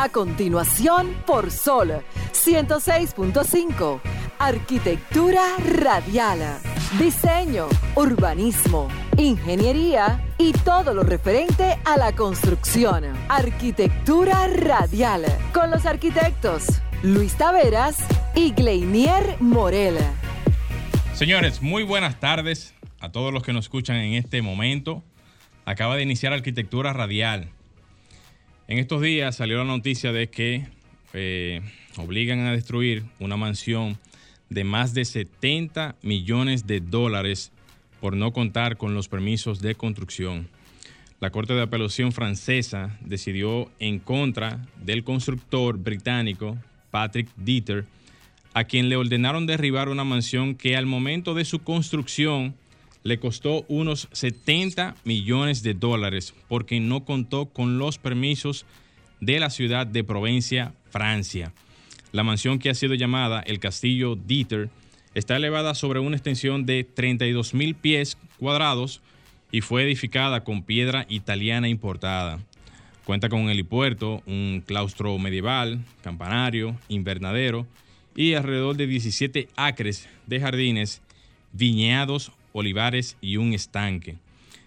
A continuación, por Sol 106.5. Arquitectura radial. Diseño, urbanismo, ingeniería y todo lo referente a la construcción. Arquitectura radial. Con los arquitectos Luis Taveras y Gleinier Morel. Señores, muy buenas tardes a todos los que nos escuchan en este momento. Acaba de iniciar Arquitectura Radial en estos días salió la noticia de que eh, obligan a destruir una mansión de más de 70 millones de dólares por no contar con los permisos de construcción. La Corte de Apelación francesa decidió en contra del constructor británico Patrick Dieter, a quien le ordenaron derribar una mansión que al momento de su construcción le costó unos 70 millones de dólares porque no contó con los permisos de la ciudad de Provencia, Francia. La mansión que ha sido llamada el Castillo Dieter está elevada sobre una extensión de 32 mil pies cuadrados y fue edificada con piedra italiana importada. Cuenta con un helipuerto, un claustro medieval, campanario, invernadero y alrededor de 17 acres de jardines, viñedos, olivares y un estanque.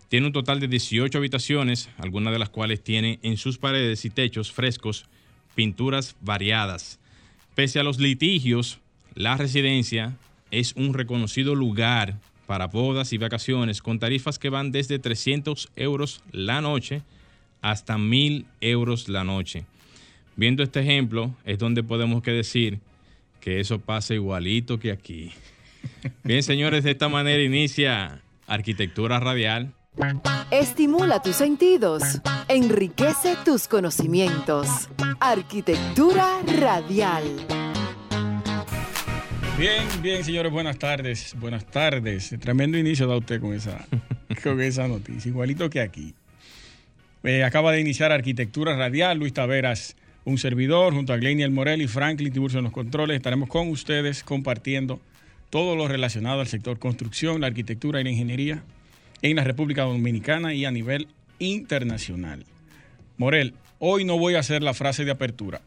Tiene un total de 18 habitaciones, algunas de las cuales tienen en sus paredes y techos frescos pinturas variadas. Pese a los litigios, la residencia es un reconocido lugar para bodas y vacaciones con tarifas que van desde 300 euros la noche hasta 1000 euros la noche. Viendo este ejemplo, es donde podemos que decir que eso pasa igualito que aquí. Bien, señores, de esta manera inicia Arquitectura Radial. Estimula tus sentidos, enriquece tus conocimientos. Arquitectura Radial. Bien, bien, señores, buenas tardes. Buenas tardes. Tremendo inicio da usted con esa, con esa noticia, igualito que aquí. Eh, acaba de iniciar Arquitectura Radial, Luis Taveras, un servidor, junto a Gleiniel Morel y Franklin Tiburcio en los controles. Estaremos con ustedes compartiendo todo lo relacionado al sector construcción, la arquitectura y la ingeniería en la República Dominicana y a nivel internacional. Morel, hoy no voy a hacer la frase de apertura,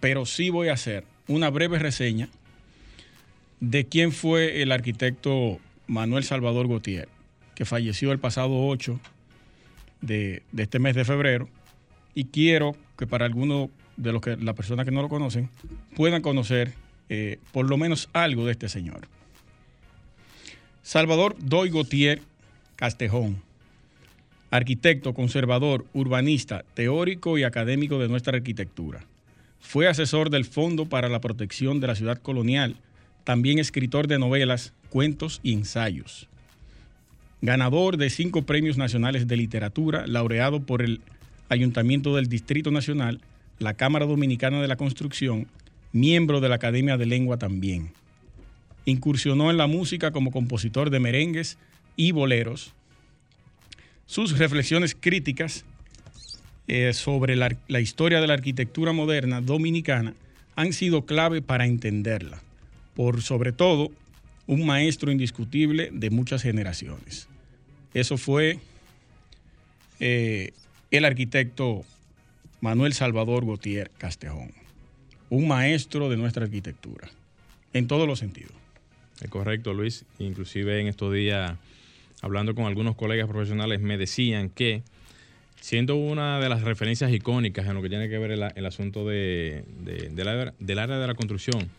pero sí voy a hacer una breve reseña de quién fue el arquitecto Manuel Salvador Gautier, que falleció el pasado 8 de, este mes de febrero, y quiero que para algunos de los que las personas que no lo conocen puedan conocer eh, por lo menos algo de este señor. Salvador Doy Gautier Castejón, arquitecto, conservador, urbanista, teórico y académico de nuestra arquitectura. Fue asesor del Fondo para la Protección de la Ciudad Colonial, también escritor de novelas, cuentos y ensayos. Ganador de cinco premios nacionales de literatura, laureado por el Ayuntamiento del Distrito Nacional, la Cámara Dominicana de la Construcción miembro de la Academia de Lengua también. Incursionó en la música como compositor de merengues y boleros. Sus reflexiones críticas eh, sobre la, historia de la arquitectura moderna dominicana han sido clave para entenderla. Por sobre todo, un maestro indiscutible de muchas generaciones. Eso fue eh, el arquitecto Manuel Salvador Gautier Castejón un maestro de nuestra arquitectura, en todos los sentidos. Es correcto, Luis. Inclusive en estos días, hablando con algunos colegas profesionales, me decían que siendo una de las referencias icónicas en lo que tiene que ver el, asunto de, del área de la construcción,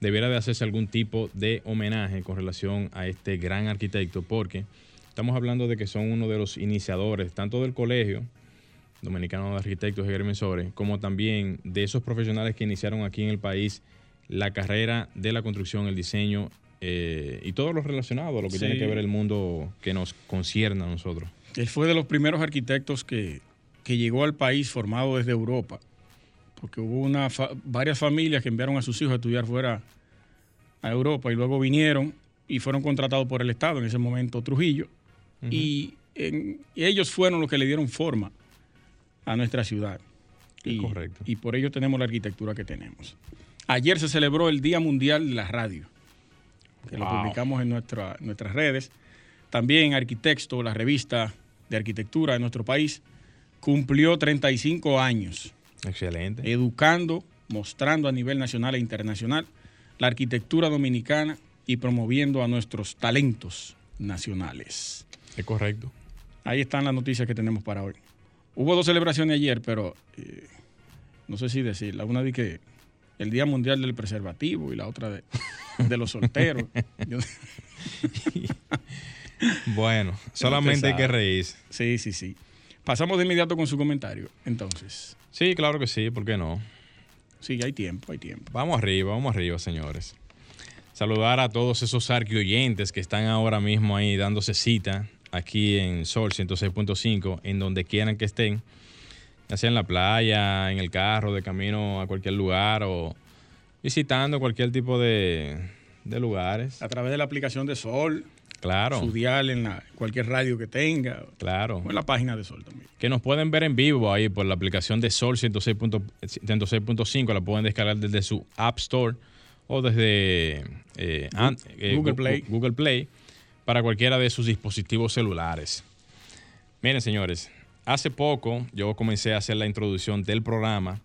debiera de hacerse algún tipo de homenaje con relación a este gran arquitecto, porque estamos hablando de que son uno de los iniciadores, tanto del colegio, Dominicano de Arquitectos y Agrimensores, como también de esos profesionales que iniciaron aquí en el país la carrera de la construcción, el diseño eh, y todo lo relacionado a lo que tiene que ver el mundo que nos concierne a nosotros. Él fue de los primeros arquitectos que, llegó al país formado desde Europa, porque hubo una varias familias que enviaron a sus hijos a estudiar fuera a Europa y luego vinieron y fueron contratados por el Estado, en ese momento Trujillo, y ellos fueron los que le dieron forma a nuestra ciudad. Y, correcto. y por ello tenemos la arquitectura que tenemos. Ayer se celebró el Día Mundial de la Radio, que lo publicamos en nuestra, nuestras redes. También Arquitecto, la revista de arquitectura de nuestro país, cumplió 35 años Excelente. educando, mostrando a nivel nacional e internacional la arquitectura dominicana y promoviendo a nuestros talentos nacionales. Es correcto. Ahí están las noticias que tenemos para hoy. Hubo dos celebraciones ayer, pero eh, no sé si decirla. Una de que el Día Mundial del Preservativo y la otra de, de los solteros. Yo- Bueno, solamente hay que reírse. sí, sí, sí. Pasamos de inmediato con su comentario. Entonces, Sí, claro que sí, ¿por qué no? sí, hay tiempo, hay tiempo. Vamos arriba, vamos arriba, señores. Saludar a todos esos arquioyentes que están ahora mismo ahí dándose cita aquí en Sol 106.5, en donde quieran que estén, ya sea en la playa, en el carro, de camino a cualquier lugar o visitando cualquier tipo de, de lugares. A través de la aplicación de Sol, Claro, su dial en la, cualquier radio que tenga, claro. o en la página de Sol también. Que nos pueden ver en vivo ahí por la aplicación de Sol 106 punto- 106.5, la pueden descargar desde su App Store o desde eh, eh, Google Play. Google Play para cualquiera de sus dispositivos celulares. Miren, señores, hace poco yo comencé a hacer la introducción del programa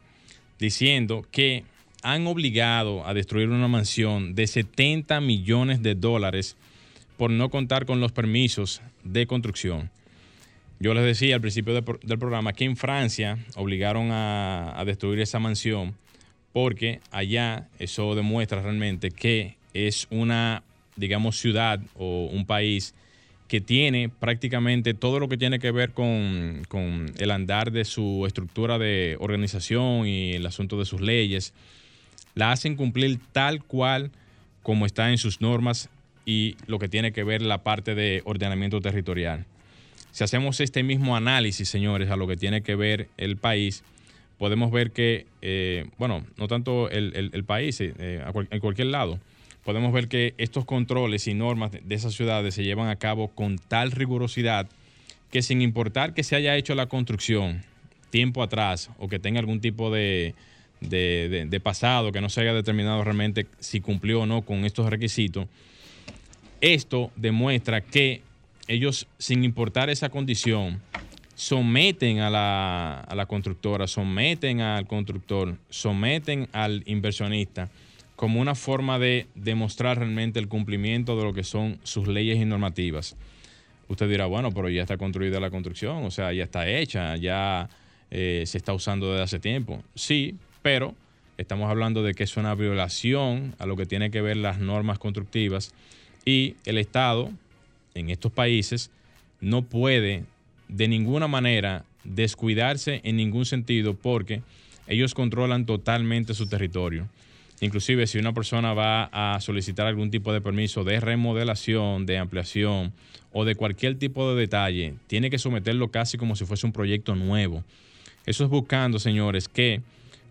diciendo que han obligado a destruir una mansión de 70 millones de dólares por no contar con los permisos de construcción. Yo les decía al principio del pro- del programa que en Francia obligaron a destruir esa mansión porque allá eso demuestra realmente que es una, digamos, ciudad o un país que tiene prácticamente todo lo que tiene que ver con, con el andar de su estructura de organización y el asunto de sus leyes. La hacen cumplir tal cual como está en sus normas y lo que tiene que ver la parte de ordenamiento territorial. Si hacemos este mismo análisis, señores, a lo que tiene que ver el país, podemos ver que, eh, bueno, no tanto el, el- país, eh, en cualquier lado, podemos ver que estos controles y normas de, esas ciudades se llevan a cabo con tal rigurosidad que sin importar que se haya hecho la construcción tiempo atrás o que tenga algún tipo de- de pasado que no se haya determinado realmente si cumplió o no con estos requisitos, esto demuestra que ellos, sin importar esa condición, someten a la, a la constructora, someten al constructor, someten al inversionista como una forma de demostrar realmente el cumplimiento de lo que son sus leyes y normativas. Usted dirá, bueno, pero ya está construida la construcción, o sea, ya está hecha, ya eh, se está usando desde hace tiempo. Sí, pero estamos hablando de que es una violación a lo que tiene que ver las normas constructivas y el Estado en estos países no puede de ninguna manera descuidarse en ningún sentido porque ellos controlan totalmente su territorio. Inclusive si una persona va a solicitar algún tipo de permiso de remodelación, de ampliación o de cualquier tipo de detalle, tiene que someterlo casi como si fuese un proyecto nuevo. Eso es buscando, señores, que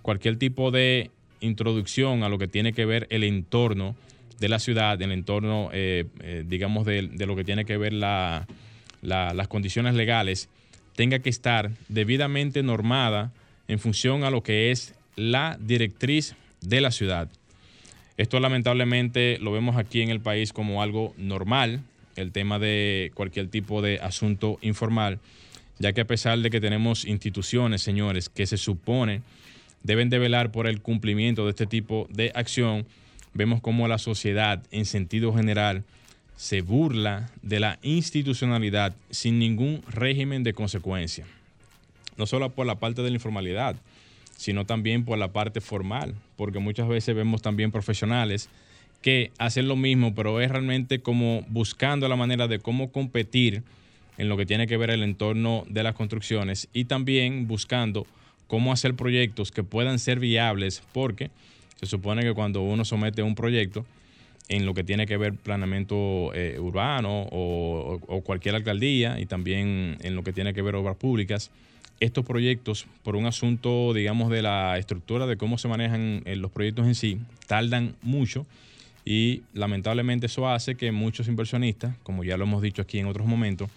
cualquier tipo de introducción a lo que tiene que ver el entorno de la ciudad, el entorno, eh, eh, digamos, de, lo que tiene que ver la- la- las condiciones legales, tenga que estar debidamente normada en función a lo que es la directriz de la ciudad. Esto lamentablemente lo vemos aquí en el país como algo normal, el tema de cualquier tipo de asunto informal, ya que a pesar de que tenemos instituciones, señores, que se supone deben de velar por el cumplimiento de este tipo de acción, vemos como la sociedad en sentido general se burla de la institucionalidad sin ningún régimen de consecuencia. No solo por la parte de la informalidad, sino también por la parte formal, porque muchas veces vemos también profesionales que hacen lo mismo, pero es realmente como buscando la manera de cómo competir en lo que tiene que ver el entorno de las construcciones y también buscando cómo hacer proyectos que puedan ser viables, porque se supone que cuando uno somete un proyecto en lo que tiene que ver planeamiento eh, urbano o, cualquier alcaldía y también en lo que tiene que ver obras públicas, estos proyectos, por un asunto, digamos, de la estructura de cómo se manejan eh, los proyectos en sí, tardan mucho y lamentablemente eso hace que muchos inversionistas, como ya lo hemos dicho aquí en otros momentos,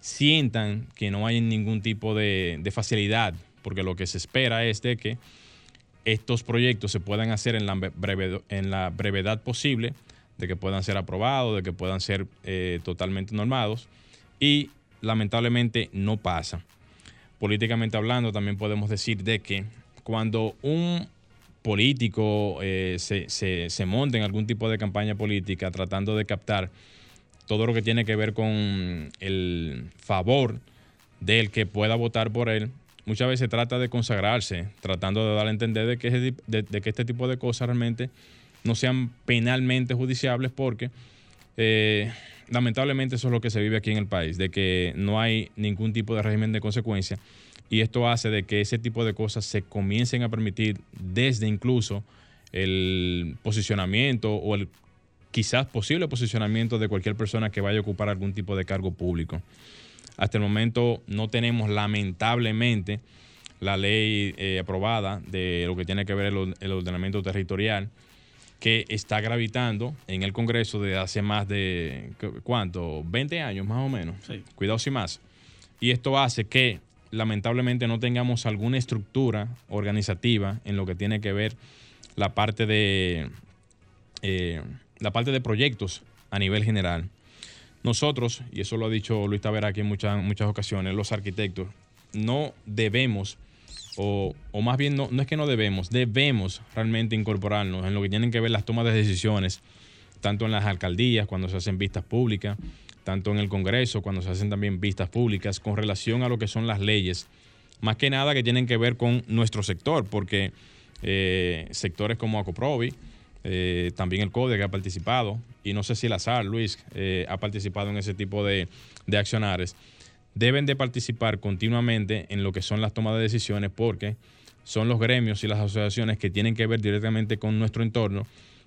sientan que no hay ningún tipo de, facilidad, porque lo que se espera es de que estos proyectos se puedan hacer en la, breve- en la brevedad posible, de que puedan ser aprobados, de que puedan ser eh, totalmente normados, y lamentablemente no pasa. Políticamente hablando, también podemos decir de que cuando un político eh, se, se, se monta en algún tipo de campaña política tratando de captar todo lo que tiene que ver con el favor del que pueda votar por él, muchas veces trata de consagrarse, tratando de dar a entender de que, de, que este tipo de cosas realmente no sean penalmente judiciables porque eh, lamentablemente eso es lo que se vive aquí en el país, de que no hay ningún tipo de régimen de consecuencia y esto hace de que ese tipo de cosas se comiencen a permitir desde incluso el posicionamiento o el quizás posible posicionamiento de cualquier persona que vaya a ocupar algún tipo de cargo público. Hasta el momento no tenemos lamentablemente la ley eh, aprobada de lo que tiene que ver el, el, ordenamiento territorial que está gravitando en el Congreso desde hace más de, ¿cuánto? 20 años más o menos. Sí. Cuidado si más. Y esto hace que lamentablemente no tengamos alguna estructura organizativa en lo que tiene que ver la parte de eh, la parte de proyectos a nivel general. Nosotros, y eso lo ha dicho Luis Tavera aquí en muchas, muchas ocasiones, los arquitectos, no debemos, o, o más bien no, no, es que no debemos, debemos realmente incorporarnos en lo que tienen que ver las tomas de decisiones, tanto en las alcaldías, cuando se hacen vistas públicas, tanto en el Congreso, cuando se hacen también vistas públicas, con relación a lo que son las leyes, más que nada que tienen que ver con nuestro sector, porque eh, sectores como Acoprovi, eh, también el CODE que ha participado, y no sé si el azar, Luis, eh, ha participado en ese tipo de, de accionares, deben de participar continuamente en lo que son las tomas de decisiones porque son los gremios y las asociaciones que tienen que ver directamente con nuestro entorno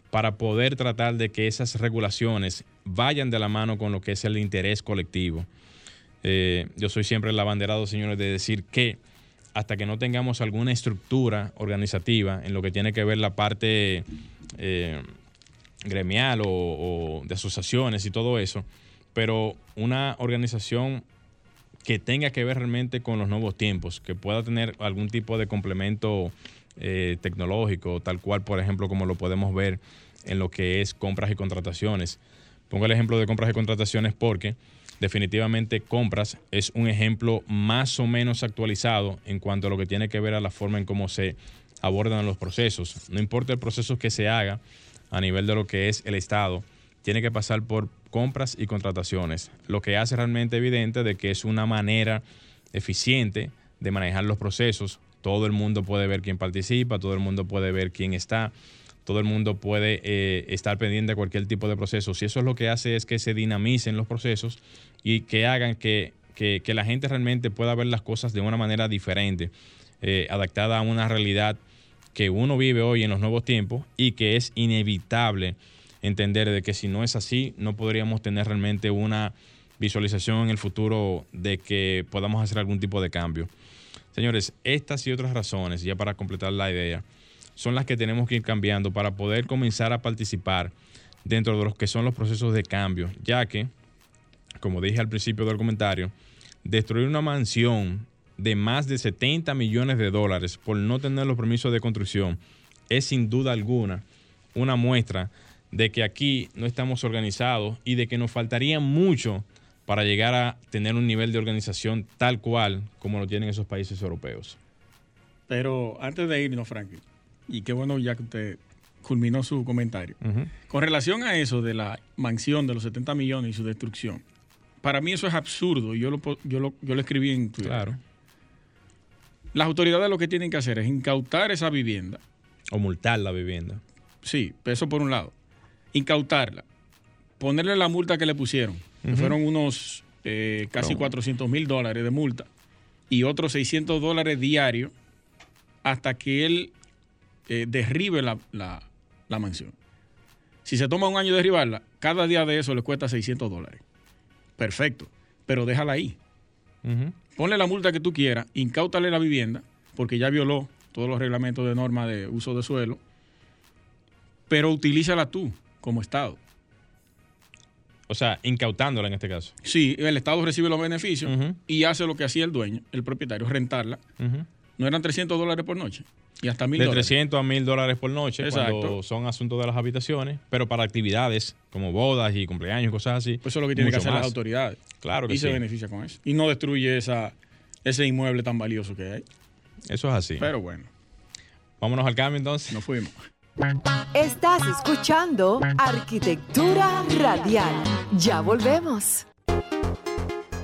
para poder tratar de que esas regulaciones vayan de la mano con lo que es el interés colectivo. Eh, yo soy siempre el abanderado, señores, de decir que hasta que no tengamos alguna estructura organizativa en lo que tiene que ver la parte eh, gremial o, o, de asociaciones y todo eso, pero una organización que tenga que ver realmente con los nuevos tiempos, que pueda tener algún tipo de complemento eh, tecnológico, tal cual, por ejemplo, como lo podemos ver en lo que es compras y contrataciones. Pongo el ejemplo de compras y contrataciones porque definitivamente compras es un ejemplo más o menos actualizado en cuanto a lo que tiene que ver a la forma en cómo se abordan los procesos. No importa el proceso que se haga a nivel de lo que es el Estado, tiene que pasar por compras y contrataciones, lo que hace realmente evidente de que es una manera eficiente de manejar los procesos. Todo el mundo puede ver quién participa, todo el mundo puede ver quién está, todo el mundo puede eh, estar pendiente de cualquier tipo de proceso. Y eso es lo que hace es que se dinamicen los procesos y que hagan que, que, que la gente realmente pueda ver las cosas de una manera diferente, eh, adaptada a una realidad que uno vive hoy en los nuevos tiempos y que es inevitable entender de que si no es así, no podríamos tener realmente una visualización en el futuro de que podamos hacer algún tipo de cambio. Señores, estas y otras razones, ya para completar la idea, son las que tenemos que ir cambiando para poder comenzar a participar dentro de los que son los procesos de cambio, ya que, como dije al principio del comentario, destruir una mansión de más de 70 millones de dólares por no tener los permisos de construcción es sin duda alguna una muestra de que aquí no estamos organizados y de que nos faltaría mucho para llegar a tener un nivel de organización tal cual como lo tienen esos países europeos. Pero antes de irnos, Frankie, y qué bueno ya que usted culminó su comentario, uh -huh. con relación a eso de la mansión de los 70 millones y su destrucción, para mí eso es absurdo. Yo lo, yo lo, yo lo escribí en Twitter. Claro. Las autoridades lo que tienen que hacer es incautar esa vivienda. O multar la vivienda. Sí, eso por un lado. Incautarla. Ponerle la multa que le pusieron. Uh -huh. que fueron unos eh, casi 400 mil dólares de multa. Y otros 600 dólares diarios hasta que él eh, derribe la, la, la, mansión. Si se toma un año derribarla, cada día de eso le cuesta 600 dólares. Perfecto. Pero déjala ahí. Uh -huh. Ponle la multa que tú quieras, incautale la vivienda, porque ya violó todos los reglamentos de norma de uso de suelo, pero utilízala tú como Estado. O sea, incautándola en este caso. Sí, el Estado recibe los beneficios uh -huh. y hace lo que hacía el dueño, el propietario, rentarla. Uh -huh. No eran 300 dólares por noche. Y hasta mil De dólares. 300 a 1000 dólares por noche Exacto. cuando son asuntos de las habitaciones, pero para actividades como bodas y cumpleaños, cosas así. Pues eso es lo que tienen que hacer más. las autoridades. Claro que y sí. se beneficia con eso. Y no destruye esa, ese inmueble tan valioso que hay. Eso es así. Pero bueno. Vámonos al cambio entonces. Nos fuimos. Estás escuchando Arquitectura Radial. Ya volvemos.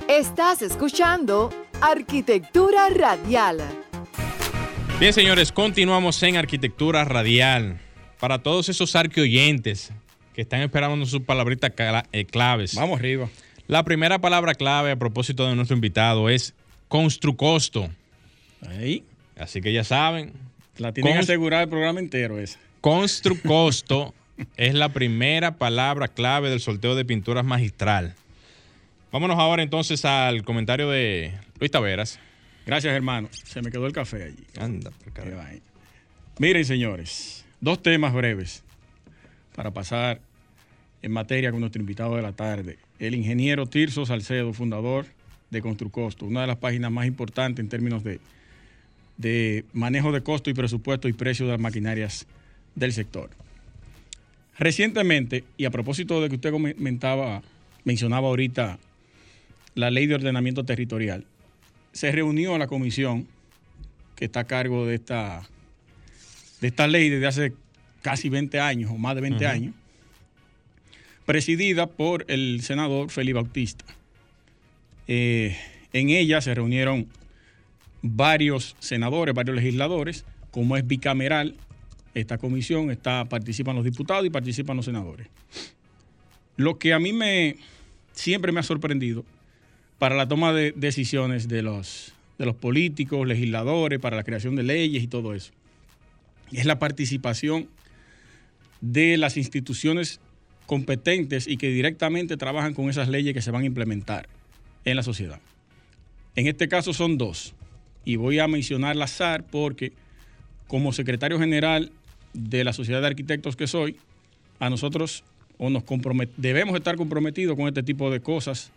Estás escuchando Arquitectura Radial. Bien, señores, continuamos en Arquitectura Radial. Para todos esos arqueoyentes que están esperando sus palabritas eh, claves. Vamos arriba. La primera palabra clave a propósito de nuestro invitado es construcosto. Ahí. Así que ya saben. La tienen que asegurar el programa entero ese. Construcosto es la primera palabra clave del sorteo de pinturas magistral. Vámonos ahora entonces al comentario de Luis Taveras. Gracias, hermano. Se me quedó el café allí. Anda, Miren, señores, dos temas breves para pasar en materia con nuestro invitado de la tarde, el ingeniero Tirso Salcedo, fundador de Construcosto, una de las páginas más importantes en términos de, de manejo de costo y presupuesto y precio de las maquinarias del sector. Recientemente, y a propósito de que usted comentaba, mencionaba ahorita la ley de ordenamiento territorial, se reunió la comisión que está a cargo de esta, de esta ley desde hace casi 20 años o más de 20 años, presidida por el senador Félix Bautista. Eh, en ella se reunieron varios senadores, varios legisladores, como es bicameral, esta comisión está, participan los diputados y participan los senadores. Lo que a mí me siempre me ha sorprendido para la toma de decisiones de los, de los políticos, legisladores, para la creación de leyes y todo eso, es la participación de las instituciones competentes y que directamente trabajan con esas leyes que se van a implementar en la sociedad. En este caso son dos, y voy a mencionar la SAR porque como secretario general de la Sociedad de Arquitectos que soy, a nosotros o nos debemos estar comprometidos con este tipo de cosas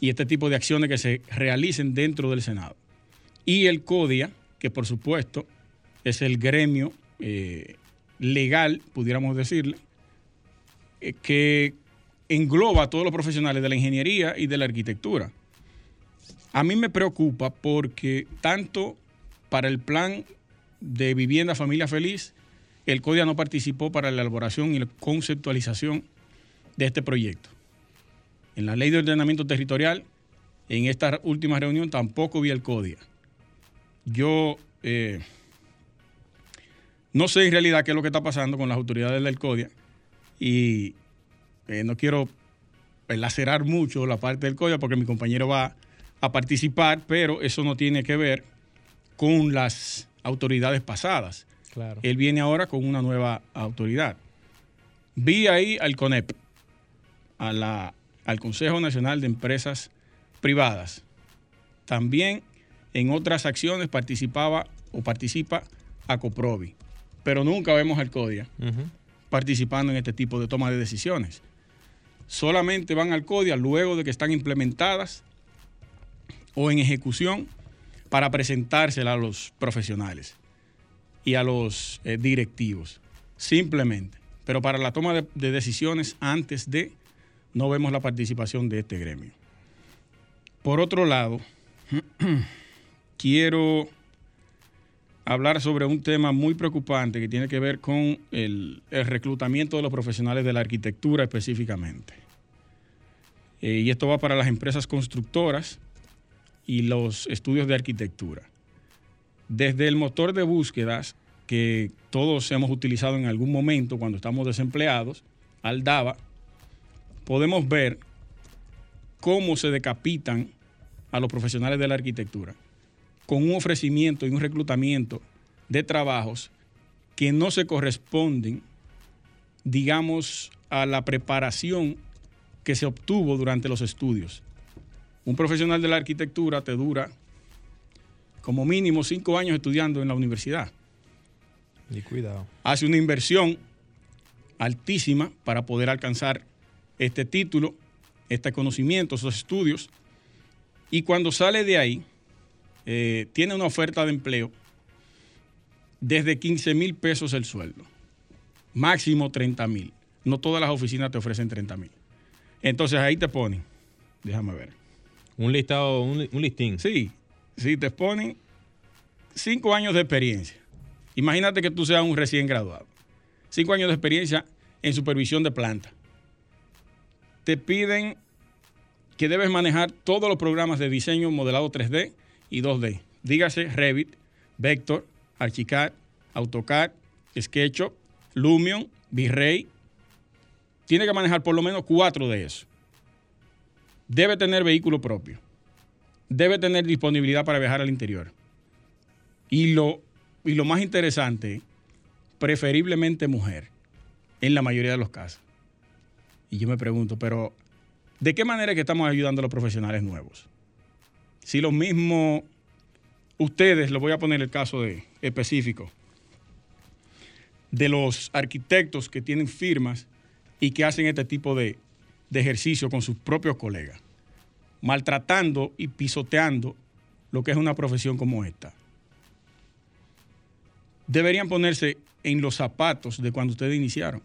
y este tipo de acciones que se realicen dentro del Senado. Y el CODIA, que por supuesto es el gremio eh, legal, pudiéramos decirle, eh, que engloba a todos los profesionales de la ingeniería y de la arquitectura. A mí me preocupa porque tanto para el plan de vivienda familia feliz el CODIA no participó para la elaboración y la conceptualización de este proyecto. En la ley de ordenamiento territorial, en esta última reunión tampoco vi el CODIA. Yo eh, no sé en realidad qué es lo que está pasando con las autoridades del CODIA y eh, no quiero lacerar mucho la parte del CODIA porque mi compañero va a participar, pero eso no tiene que ver con las autoridades pasadas. Él viene ahora con una nueva autoridad. Vi ahí al CONEP, a la, al Consejo Nacional de Empresas Privadas. También en otras acciones participaba o participa a Coprovi, pero nunca vemos al CODIA participando en este tipo de toma de decisiones. Solamente van al CODIA luego de que están implementadas o en ejecución para presentársela a los profesionales y a los eh, directivos, simplemente. Pero para la toma de, de decisiones antes de, no vemos la participación de este gremio. Por otro lado, quiero hablar sobre un tema muy preocupante que tiene que ver con el, reclutamiento de los profesionales de la arquitectura específicamente. Eh, y esto va para las empresas constructoras y los estudios de arquitectura. Desde el motor de búsquedas que todos hemos utilizado en algún momento cuando estamos desempleados, Aldaba, podemos ver cómo se decapitan a los profesionales de la arquitectura con un ofrecimiento y un reclutamiento de trabajos que no se corresponden, digamos, a la preparación que se obtuvo durante los estudios. Un profesional de la arquitectura te dura como mínimo cinco años estudiando en la universidad. Y cuidado. Hace una inversión altísima para poder alcanzar este título, este conocimiento, esos estudios. Y cuando sale de ahí, eh, tiene una oferta de empleo desde 15 mil pesos el sueldo, máximo 30 mil. No todas las oficinas te ofrecen 30 mil. Entonces ahí te ponen, déjame ver. Un listado, un, listín. Sí, sí, te ponen cinco años de experiencia. Imagínate que tú seas un recién graduado. Cinco años de experiencia en supervisión de planta. Te piden que debes manejar todos los programas de diseño modelado 3D y 2D. Dígase Revit, Vector, Archicad, AutoCAD, SketchUp, Lumion, V-Ray. Tiene que manejar por lo menos cuatro de esos. Debe tener vehículo propio. Debe tener disponibilidad para viajar al interior. Y lo, y lo más interesante, preferiblemente mujer, en la mayoría de los casos. Y yo me pregunto, pero ¿de qué manera es que estamos ayudando a los profesionales nuevos? Si lo mismo, ustedes, lo voy a poner el caso de, específico, de los arquitectos que tienen firmas y que hacen este tipo de, de ejercicio con sus propios colegas, maltratando y pisoteando lo que es una profesión como esta. Deberían ponerse en los zapatos de cuando ustedes iniciaron.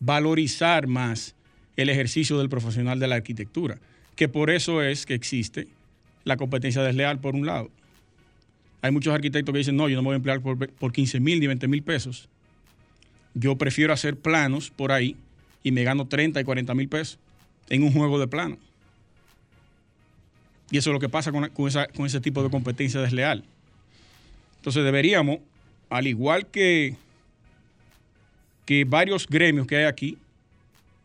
Valorizar más el ejercicio del profesional de la arquitectura, que por eso es que existe la competencia desleal por un lado. Hay muchos arquitectos que dicen, no, yo no me voy a emplear por, por 15 mil ni 20 mil pesos. Yo prefiero hacer planos por ahí y me gano 30 y 40 mil pesos en un juego de plano. Y eso es lo que pasa con, con, con ese tipo de competencia desleal. Entonces deberíamos, al igual que, que varios gremios que hay aquí,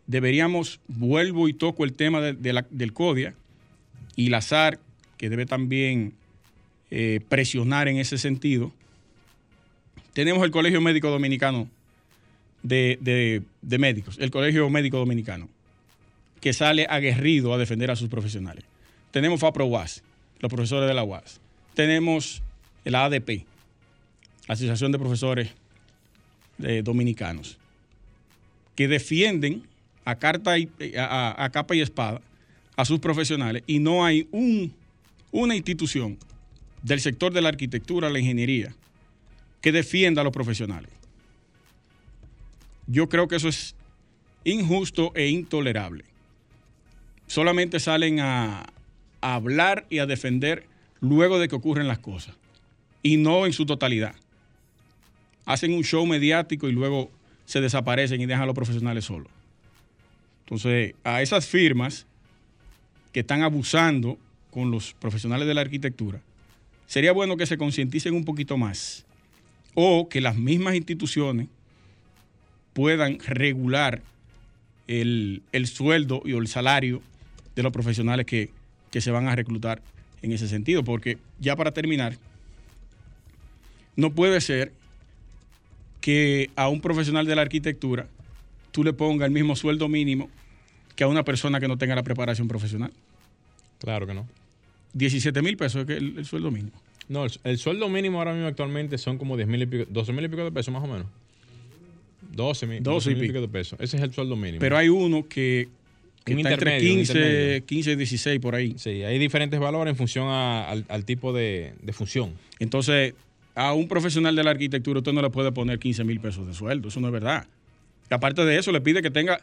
deberíamos, vuelvo y toco el tema del CODIA y la SAR, que debe también eh, presionar en ese sentido. Tenemos el Colegio Médico Dominicano de, de, de, Médicos, el Colegio Médico Dominicano, que sale aguerrido a defender a sus profesionales. Tenemos FAPRO UAS, los profesores de la UAS. Tenemos la ADP, Asociación de Profesores eh, Dominicanos, que defienden a, carta y, a, a, capa y espada a sus profesionales y no hay un, una institución del sector de la arquitectura, la ingeniería, que defienda a los profesionales. Yo creo que eso es injusto e intolerable. Solamente salen a, a hablar y a defender luego de que ocurren las cosas y no en su totalidad. Hacen un show mediático y luego se desaparecen y dejan a los profesionales solos. Entonces, a esas firmas que están abusando con los profesionales de la arquitectura, sería bueno que se concienticen un poquito más o que las mismas instituciones puedan regular el, el sueldo y el salario de los profesionales que, que se van a reclutar en ese sentido, porque ya para terminar, no puede ser que a un profesional de la arquitectura tú le pongas el mismo sueldo mínimo que a una persona que no tenga la preparación profesional. Claro que no. 17 mil pesos es el, el, sueldo mínimo. No, el, el, sueldo mínimo ahora mismo actualmente son como 10 mil y pico, 12 mil y pico de pesos más o menos. 12 mil, 12 mil y pico de pesos. Ese es el sueldo mínimo. Pero hay uno que, que está entre 15, 15 y 16 por ahí. Sí, hay diferentes valores en función a, al, al, tipo de, de, función. Entonces, a un profesional de la arquitectura usted no le puede poner 15 mil pesos de sueldo. Eso no es verdad. Y aparte de eso, le pide que tenga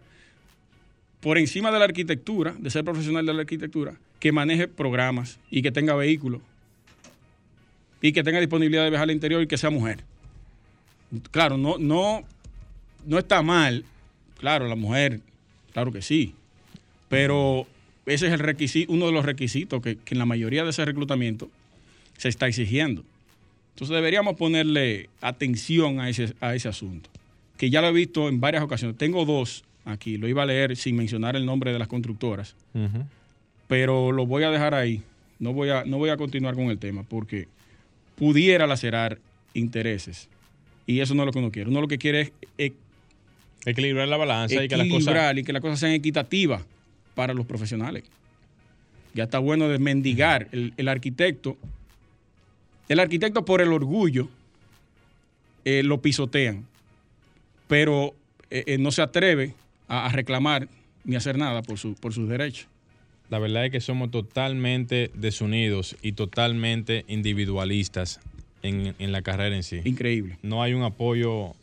por encima de la arquitectura, de ser profesional de la arquitectura, que maneje programas y que tenga vehículos y que tenga disponibilidad de viajar al interior y que sea mujer. Claro, no, no, no está mal, claro, la mujer, claro que sí, pero ese es el requisito, uno de los requisitos que, que en la mayoría de ese reclutamiento se está exigiendo. Entonces deberíamos ponerle atención a ese, a ese asunto, que ya lo he visto en varias ocasiones. Tengo dos aquí, lo iba a leer sin mencionar el nombre de las constructoras, uh -huh. pero lo voy a dejar ahí. No voy, a, no voy a continuar con el tema porque pudiera lacerar intereses. Y eso no es lo que uno quiere. Uno lo que quiere es e equilibrar la balanza y que las cosas y que las cosas sean equitativas para los profesionales. Ya está bueno de mendigar el, el arquitecto. El arquitecto por el orgullo eh, lo pisotean, pero eh, eh, no se atreve a, a, reclamar ni a hacer nada por, su, por sus derechos. La verdad es que somos totalmente desunidos y totalmente individualistas en, en, la carrera en sí. Increíble. No hay un apoyo,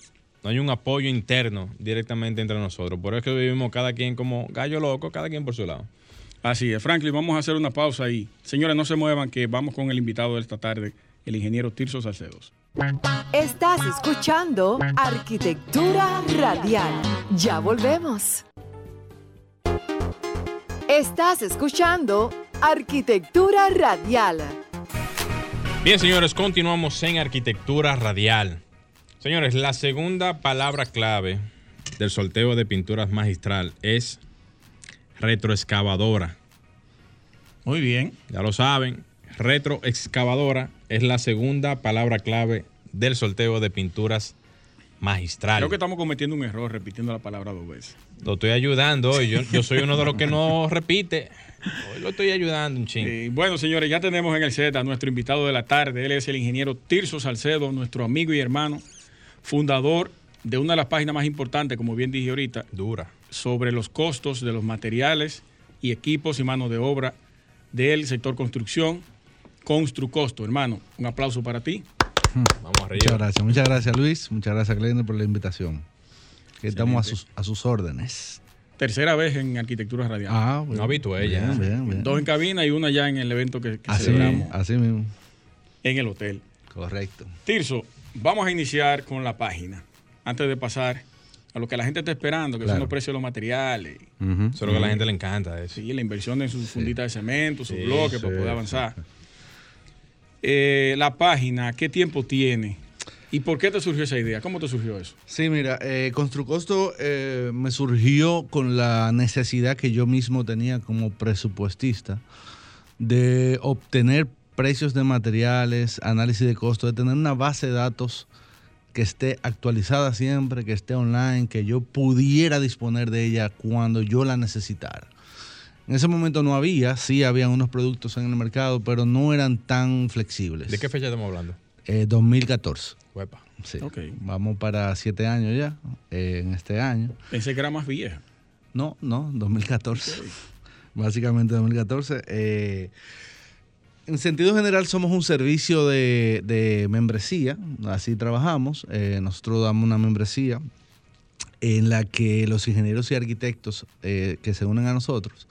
no hay un apoyo interno directamente entre nosotros. Por eso es que vivimos cada quien como gallo loco, cada quien por su lado. Así es, Franklin, vamos a hacer una pausa ahí. Señores, no se muevan que vamos con el invitado de esta tarde el ingeniero Tirso Salcedos. Estás escuchando Arquitectura Radial. Ya volvemos. Estás escuchando Arquitectura Radial. Bien, señores, continuamos en Arquitectura Radial. Señores, la segunda palabra clave del sorteo de pinturas magistral es retroexcavadora. Muy bien. Ya lo saben, retroexcavadora es la segunda palabra clave del sorteo de pinturas magistral. Creo que estamos cometiendo un error repitiendo la palabra dos veces. Lo estoy ayudando hoy. Yo, yo soy uno de los que no repite. Hoy lo estoy ayudando un chingo. Eh, bueno, señores, ya tenemos en el set a nuestro invitado de la tarde. Él es el ingeniero Tirso Salcedo, nuestro amigo y hermano, fundador de una de las páginas más importantes, como bien dije ahorita, Dura. sobre los costos de los materiales y equipos y mano de obra del sector construcción. Construcosto, hermano. Un aplauso para ti. Vamos arriba. Muchas gracias, muchas gracias Luis, muchas gracias Glenda por la invitación. Que estamos a sus, a sus órdenes. Tercera vez en Arquitectura Radial. Ah, bueno. No habitué ya. Bien, bien, bien. Dos en cabina y una ya en el evento que, que Así, celebramos así mismo, en el hotel. correcto. Tirso, vamos a iniciar con la página. Antes de pasar a lo que la gente está esperando, que son los precios de los materiales. Ujú. Eso es lo que a la gente le encanta. Eso. Sí, la inversión en sus funditas de cemento, sus Sí, bloques sí, para poder sí. avanzar. Eh, la página, ¿qué tiempo tiene? ¿Y por qué te surgió esa idea? ¿Cómo te surgió eso? Sí, mira, eh, Construcosto eh, me surgió con la necesidad que yo mismo tenía como presupuestista de obtener precios de materiales, análisis de costo, de tener una base de datos que esté actualizada siempre, que esté online, que yo pudiera disponer de ella cuando yo la necesitara. En ese momento no había, sí habían unos productos en el mercado, pero no eran tan flexibles. ¿De qué fecha estamos hablando? Eh, 2014. Huepa. Sí. Ok. Vamos para siete años ya, eh, en este año. Pensé que era más vieja. No, no, 2014. Básicamente 2014. Eh, en sentido general somos un servicio de, de membresía, así trabajamos. Eh, nosotros damos una membresía en la que los ingenieros y arquitectos eh, que se unen a nosotros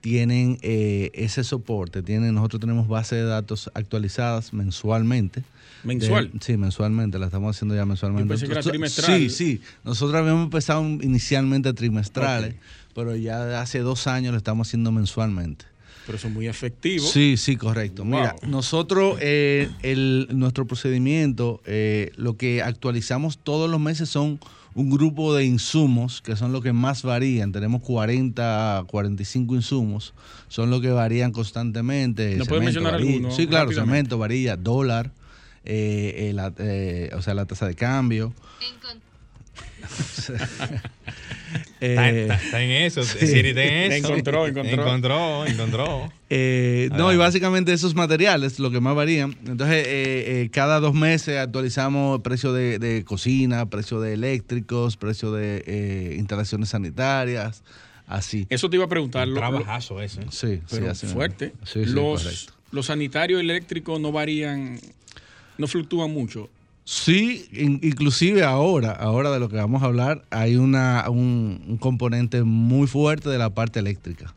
tienen eh, ese soporte. Tienen, nosotros tenemos base de datos actualizadas mensualmente. ¿Mensual? De- sí, mensualmente, la estamos haciendo ya mensualmente. Yo pensé que era trimestral. Sí, sí. Nosotros habíamos empezado inicialmente trimestrales, pero ya hace dos años lo estamos haciendo mensualmente. Pero eso es muy efectivo. Sí, sí, correcto. Mira, nosotros, eh, el, nuestro procedimiento, eh, lo que actualizamos todos los meses son un grupo de insumos que son los que más varían. Tenemos 40, 45 insumos, son los que varían constantemente. ¿Nos puedes mencionar varilla. alguno Sí, claro, cemento, varilla, dólar, eh, eh, la, eh, o sea, la tasa de cambio. Está, Eh, está- está en eso. Siri está en eso. Encontró, encontró. Encontró, encontró. Eh, no, y básicamente esos materiales, lo que más varían. Entonces, eh, eh, cada dos meses actualizamos el precio de, de cocina, precio de eléctricos, precio de eh, instalaciones sanitarias, así. Eso te iba a preguntar. Un trabajazo ese. Sí, sí, así fuerte. Sí, sí, los, correcto. los sanitarios eléctricos no varían, no fluctúan mucho. Sí, in- inclusive ahora, ahora de lo que vamos a hablar, hay una, un, un componente muy fuerte de la parte eléctrica.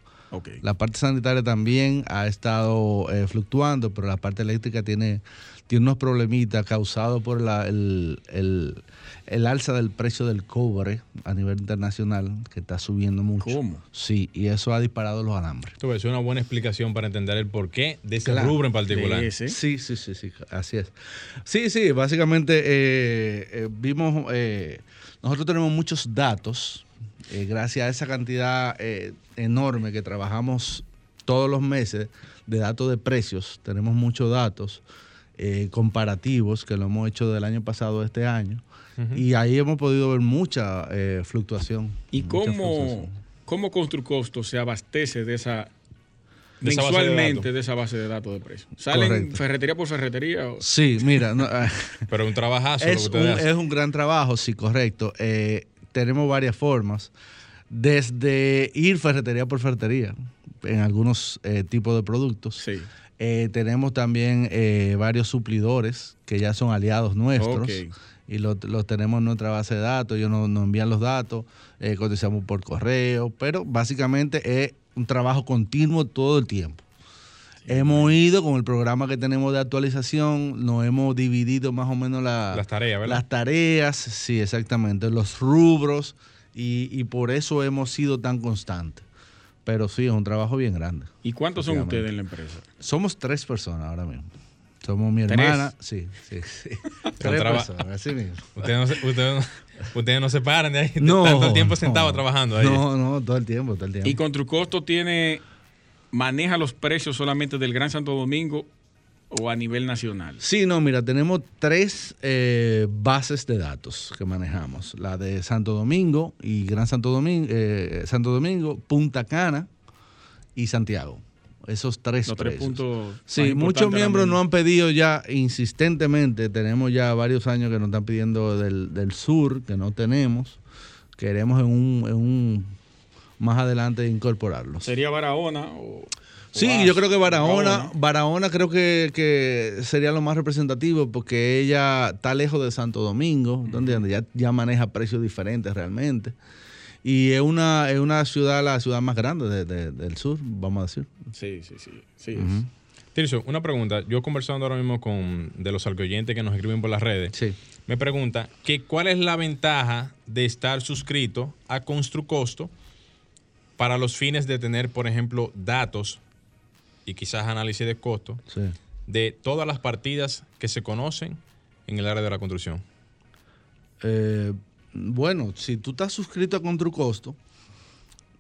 La parte sanitaria también ha estado eh, fluctuando, pero la parte eléctrica tiene, tiene unos problemitas causados por la- el, el- el alza del precio del cobre a nivel internacional, que está subiendo mucho. ¿Cómo? Sí, y eso ha disparado los alambres. Esto es una buena explicación para entender el porqué de ese Claro. rubro en particular. Sí, sí, sí, sí, así es. Sí, sí, básicamente eh, eh, vimos, eh, nosotros tenemos muchos datos, eh, gracias a esa cantidad eh, enorme que trabajamos todos los meses de datos de precios, tenemos muchos datos eh, comparativos que lo hemos hecho del año pasado a este año. Y ahí hemos podido ver mucha eh, fluctuación. ¿Y mucha cómo, fluctuación. cómo Construcosto se abastece de esa De esa base de mensualmente datos. de esa base de datos de precios? ¿Salen Correcto. ferretería por ferretería? o- Sí, mira, no, ah, Pero un trabajazo lo que Es un, hacen. es un gran trabajo, sí, correcto. Eh, tenemos varias formas. Desde ir ferretería por ferretería en algunos eh, tipos de productos. Sí. Eh, tenemos también eh, varios suplidores que ya son aliados nuestros. Y los tenemos en nuestra base de datos. Ellos nos, nos envían los datos, eh, cotizamos por correo. Pero básicamente es un trabajo continuo todo el tiempo. hemos ido con el programa que tenemos de actualización, nos hemos dividido más o menos la- Las tareas, ¿verdad? las tareas, sí, exactamente, los rubros, y, y por eso hemos sido tan constantes. Pero sí, es un trabajo bien grande. ¿Y cuántos son ustedes en la empresa? Somos tres personas ahora mismo. Somos mi hermana, sí, sí, sí. tres personas, así mismo. Ustedes no, se, ustedes, no- ustedes no se paran de ahí. No, tanto el tiempo sentado no. trabajando ahí. No, no, todo el tiempo, todo el tiempo. ¿Y Construcosto tiene, maneja los precios solamente del Gran Santo Domingo o a nivel nacional? Sí, no, mira, tenemos tres eh, bases de datos que manejamos. La de Santo Domingo y Gran Santo Domingo, eh, Santo Domingo, Punta Cana y Santiago. Esos tres Los tres puntos. Sí, muchos miembros mismo. han pedido ya insistentemente, tenemos ya varios años que nos están pidiendo del, del sur, que no tenemos. Queremos en un, en un más adelante incorporarlos. ¿Sería Barahona o...? Sí, yo creo que Barahona, Barahona? Creo que, que sería lo más representativo porque ella está lejos de Santo Domingo, ¿entiendes? Ya, ya maneja precios diferentes realmente. Y es una, es una ciudad, la ciudad más grande de- de- del sur, vamos a decir. Sí, sí, sí. sí. Tirso, una pregunta. Yo conversando ahora mismo con de los oyentes que nos escriben por las redes, Sí. me pregunta que cuál es la ventaja de estar suscrito a Construcosto para los fines de tener, por ejemplo, datos y quizás análisis de costo Sí. de todas las partidas que se conocen en el área de la construcción. Eh, bueno, si tú estás suscrito a Construcosto,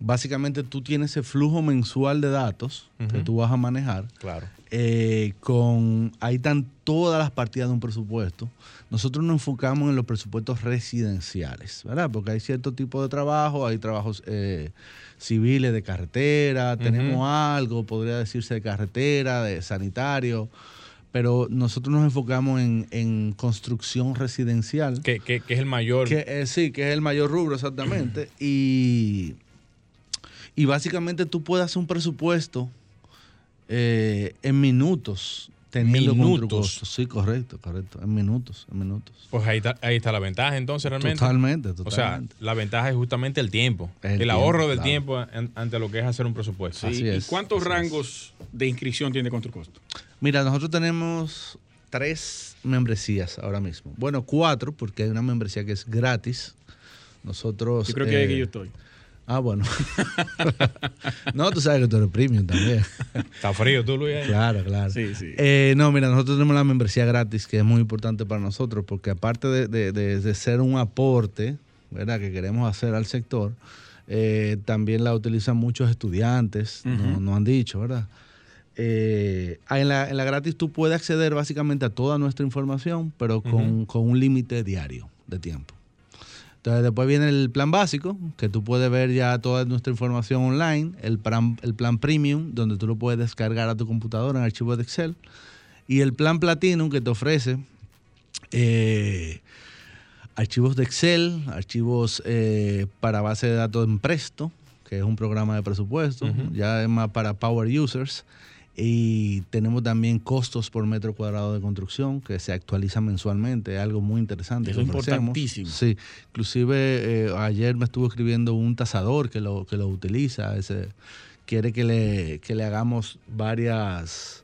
básicamente tú tienes ese flujo mensual de datos que tú vas a manejar. Claro. eh, con ahí están todas las partidas de un presupuesto. Nosotros nos enfocamos en los presupuestos residenciales, ¿verdad? Porque hay cierto tipo de trabajo, hay trabajos eh, civiles de carretera, tenemos algo, podría decirse de carretera, de sanitario, pero nosotros nos enfocamos en, en construcción residencial. Que, que- que es el mayor. Que, eh, sí, que es el mayor rubro exactamente. y, y básicamente tú puedes hacer un presupuesto eh, en minutos teniendo Minutos. Sí, correcto, correcto. En minutos, en minutos. Pues ahí está, ahí está la ventaja entonces realmente. Totalmente, O sea, totalmente. la ventaja es justamente el tiempo. El, El ahorro del claro. tiempo an- ante lo que es hacer un presupuesto. Sí, Así ¿Y es, cuántos así es. rangos de inscripción tiene Construcosto? Mira, nosotros tenemos tres membresías ahora mismo. Bueno, cuatro, porque hay una membresía que es gratis. Nosotros. Yo creo que eh, ahí que yo estoy. Ah, bueno. no, tú sabes que tú eres premium también. Está frío tú, Luis. Claro, claro. Sí, sí. Eh, no, mira, nosotros tenemos la membresía gratis, que es muy importante para nosotros, porque aparte de, de- de- de ser un aporte, ¿verdad?, que queremos hacer al sector, eh, también la utilizan muchos estudiantes, no- nos han dicho, ¿verdad? Eh, ah, en, la, en la gratis tú puedes acceder básicamente a toda nuestra información, pero con, con un límite diario de tiempo. Entonces después viene el plan básico, que tú puedes ver ya toda nuestra información online, el plan, el plan premium, donde tú lo puedes descargar a tu computadora en archivos de Excel, y el plan platinum, que te ofrece eh, archivos de Excel, archivos eh, para base de datos en Presto, que es un programa de presupuesto, ya es más para power users. Y tenemos también costos por metro cuadrado de construcción que se actualizan mensualmente, es algo muy interesante. Eso es importantísimo. Sí, inclusive eh, ayer me estuvo escribiendo un tasador que lo, que lo utiliza, ese, quiere que le, que le hagamos varias,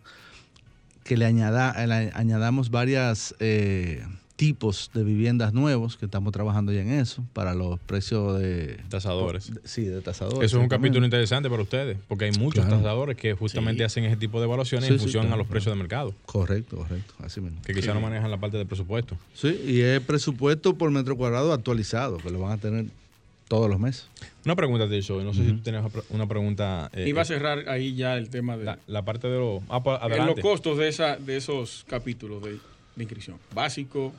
que le, añada, le añadamos varias eh, tipos de viviendas nuevos, que estamos trabajando ya en eso, para los precios de... Tasadores. de- sí, de tasadores. Eso es un capítulo interesante para ustedes, porque hay muchos Claro. tasadores que justamente Sí. hacen ese tipo de evaluaciones Sí, en sí, función claro, a los claro. precios de mercado, Correcto, correcto, así mismo. que quizá no manejan la parte de presupuesto. Sí, y es presupuesto por metro cuadrado actualizado, que lo van a tener todos los meses. Una pregunta, Tirso, no sé si tú tienes una pre- una pregunta. eh, Iba a eh, cerrar ahí ya el tema de la, la parte de los. Ah, pues, en adelante. los costos de, esa, de esos capítulos de, de inscripción. Básico,